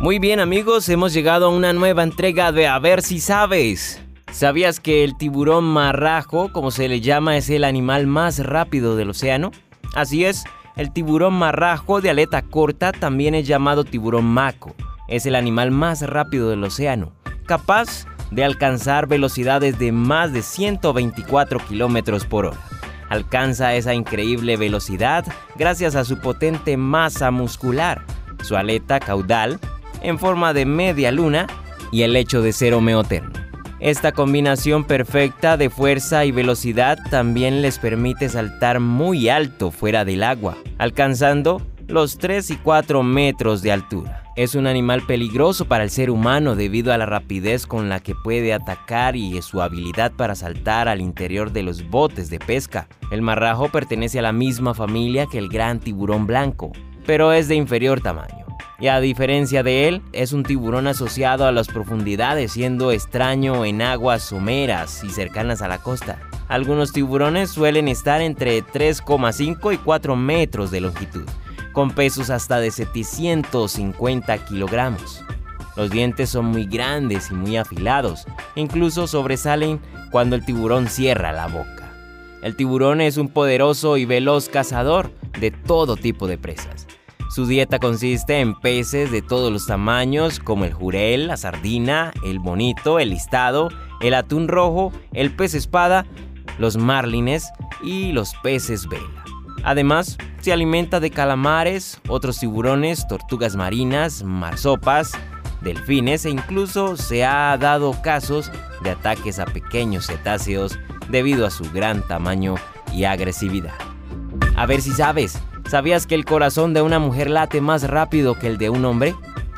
Muy bien amigos, hemos llegado a una nueva entrega de A ver si sabes. ¿Sabías que el tiburón marrajo, como se le llama, es el animal más rápido del océano? Así es, el tiburón marrajo de aleta corta también es llamado tiburón maco. Es el animal más rápido del océano, capaz de alcanzar velocidades de más de 124 kilómetros por hora. Alcanza esa increíble velocidad gracias a su potente masa muscular, su aleta caudal en forma de media luna y el hecho de ser homeoterno. Esta combinación perfecta de fuerza y velocidad también les permite saltar muy alto fuera del agua, alcanzando los 3 y 4 metros de altura. Es un animal peligroso para el ser humano debido a la rapidez con la que puede atacar y su habilidad para saltar al interior de los botes de pesca. El marrajo pertenece a la misma familia que el gran tiburón blanco, pero es de inferior tamaño y a diferencia de él, es un tiburón asociado a las profundidades, siendo extraño en aguas someras y cercanas a la costa. Algunos tiburones suelen estar entre 3,5 y 4 metros de longitud, con pesos hasta de 750 kilogramos. Los dientes son muy grandes y muy afilados, incluso sobresalen cuando el tiburón cierra la boca. El tiburón es un poderoso y veloz cazador de todo tipo de presas. Su dieta consiste en peces de todos los tamaños como el jurel, la sardina, el bonito, el listado, el atún rojo, el pez espada, los marlines y los peces vela. Además, se alimenta de calamares, otros tiburones, tortugas marinas, marsopas, delfines e incluso se ha dado casos de ataques a pequeños cetáceos debido a su gran tamaño y agresividad. A ver si sabes, ¿Sabías que el corazón de una mujer late más rápido que el de un hombre?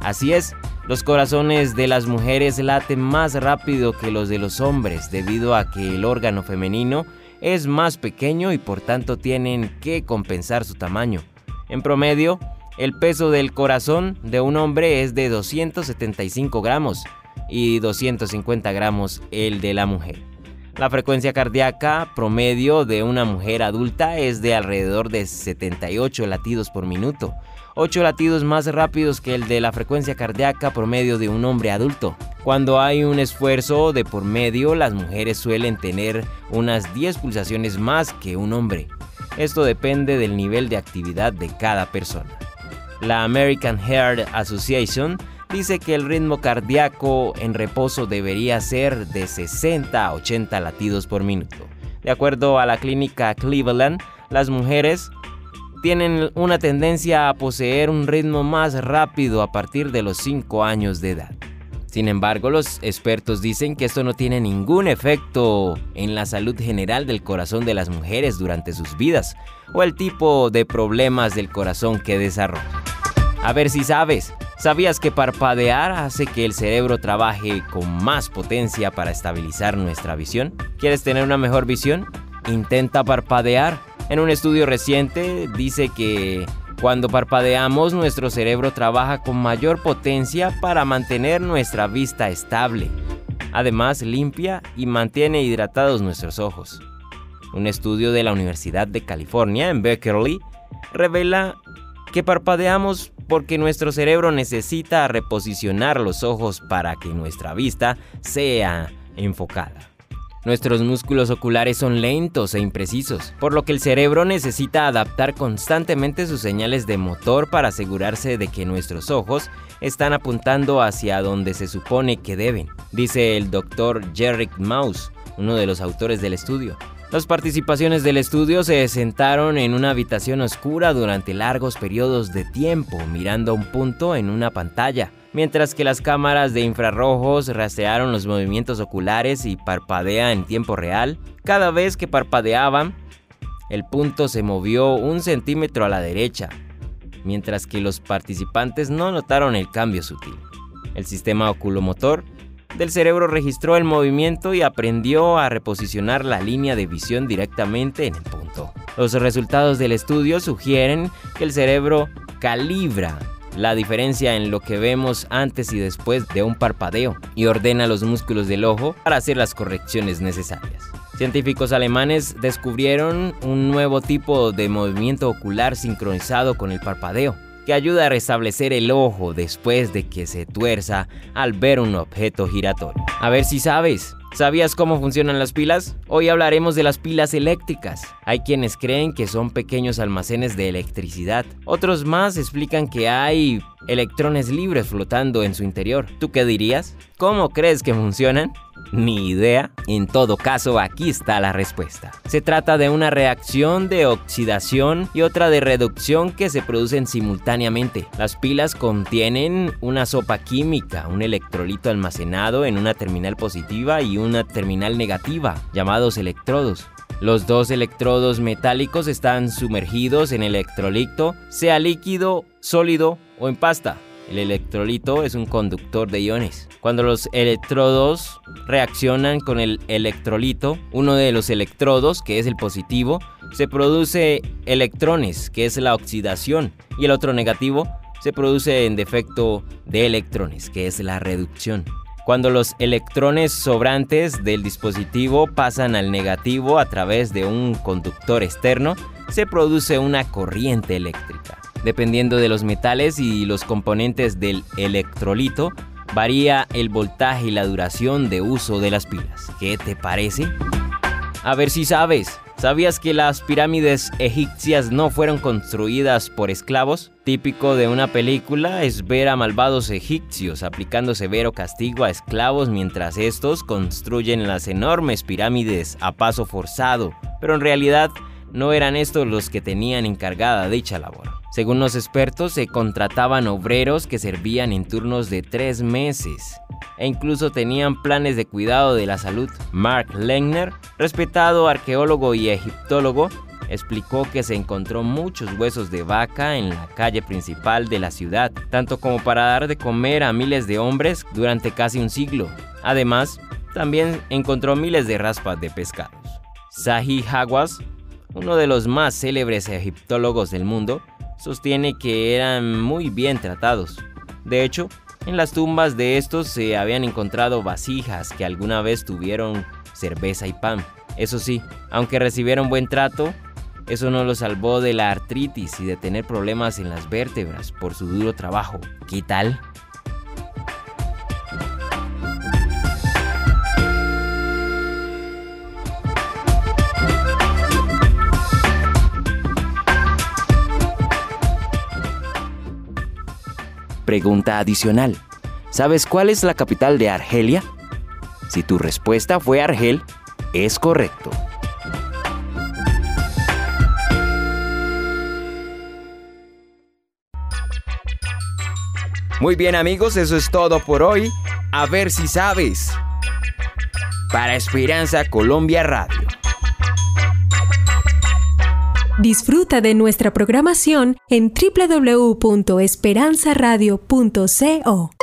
Así es, los corazones de las mujeres laten más rápido que los de los hombres debido a que el órgano femenino es más pequeño y por tanto tienen que compensar su tamaño. En promedio, el peso del corazón de un hombre es de 275 gramos y 250 gramos el de la mujer. La frecuencia cardíaca promedio de una mujer adulta es de alrededor de 78 latidos por minuto, 8 latidos más rápidos que el de la frecuencia cardíaca promedio de un hombre adulto. Cuando hay un esfuerzo de por medio, las mujeres suelen tener unas 10 pulsaciones más que un hombre. Esto depende del nivel de actividad de cada persona. La American Heart Association dice que el ritmo cardíaco en reposo debería ser de 60 a 80 latidos por minuto. De acuerdo a la clínica Cleveland, las mujeres tienen una tendencia a poseer un ritmo más rápido a partir de los 5 años de edad. Sin embargo, los expertos dicen que esto no tiene ningún efecto en la salud general del corazón de las mujeres durante sus vidas o el tipo de problemas del corazón que desarrollan. A ver si sabes, ¿Sabías que parpadear hace que el cerebro trabaje con más potencia para estabilizar nuestra visión? ¿Quieres tener una mejor visión? Intenta parpadear. En un estudio reciente dice que cuando parpadeamos nuestro cerebro trabaja con mayor potencia para mantener nuestra vista estable. Además limpia y mantiene hidratados nuestros ojos. Un estudio de la Universidad de California en Berkeley revela que parpadeamos porque nuestro cerebro necesita reposicionar los ojos para que nuestra vista sea enfocada. Nuestros músculos oculares son lentos e imprecisos, por lo que el cerebro necesita adaptar constantemente sus señales de motor para asegurarse de que nuestros ojos están apuntando hacia donde se supone que deben, dice el doctor Jerry Mouse, uno de los autores del estudio. Las participaciones del estudio se sentaron en una habitación oscura durante largos periodos de tiempo, mirando un punto en una pantalla, mientras que las cámaras de infrarrojos rastrearon los movimientos oculares y parpadea en tiempo real. Cada vez que parpadeaban, el punto se movió un centímetro a la derecha, mientras que los participantes no notaron el cambio sutil. El sistema oculomotor del cerebro registró el movimiento y aprendió a reposicionar la línea de visión directamente en el punto. Los resultados del estudio sugieren que el cerebro calibra la diferencia en lo que vemos antes y después de un parpadeo y ordena los músculos del ojo para hacer las correcciones necesarias. Científicos alemanes descubrieron un nuevo tipo de movimiento ocular sincronizado con el parpadeo, que ayuda a restablecer el ojo después de que se tuerza al ver un objeto giratorio. A ver si sabes. ¿Sabías cómo funcionan las pilas? Hoy hablaremos de las pilas eléctricas. Hay quienes creen que son pequeños almacenes de electricidad. Otros más explican que hay electrones libres flotando en su interior. ¿Tú qué dirías? ¿Cómo crees que funcionan? Ni idea. En todo caso, aquí está la respuesta. Se trata de una reacción de oxidación y otra de reducción que se producen simultáneamente. Las pilas contienen una sopa química, un electrolito almacenado en una terminal positiva y una terminal negativa, llamados electrodos. Los dos electrodos metálicos están sumergidos en electrolito, sea líquido, sólido o en pasta. El electrolito es un conductor de iones. Cuando los electrodos reaccionan con el electrolito, uno de los electrodos, que es el positivo, se produce electrones, que es la oxidación, y el otro negativo se produce en defecto de electrones, que es la reducción. Cuando los electrones sobrantes del dispositivo pasan al negativo a través de un conductor externo, se produce una corriente eléctrica. Dependiendo de los metales y los componentes del electrolito, varía el voltaje y la duración de uso de las pilas. ¿Qué te parece? A ver si sabes. ¿Sabías que las pirámides egipcias no fueron construidas por esclavos? Típico de una película es ver a malvados egipcios aplicando severo castigo a esclavos mientras estos construyen las enormes pirámides a paso forzado, pero en realidad no eran estos los que tenían encargada dicha labor. Según los expertos, se contrataban obreros que servían en turnos de tres meses e incluso tenían planes de cuidado de la salud. Mark Lengner, respetado arqueólogo y egiptólogo, explicó que se encontró muchos huesos de vaca en la calle principal de la ciudad, tanto como para dar de comer a miles de hombres durante casi un siglo. Además, también encontró miles de raspas de pescados. Zahi Hawass, uno de los más célebres egiptólogos del mundo, sostiene que eran muy bien tratados. De hecho, en las tumbas de estos se habían encontrado vasijas que alguna vez tuvieron cerveza y pan. Eso sí, aunque recibieron buen trato, eso no los salvó de la artritis y de tener problemas en las vértebras por su duro trabajo. ¿Qué tal? Pregunta adicional. ¿Sabes cuál es la capital de Argelia? Si tu respuesta fue Argel, es correcto. Muy bien amigos, eso es todo por hoy. A ver si sabes. Para Esperanza Colombia Radio. Disfruta de nuestra programación en www.esperanzaradio.co.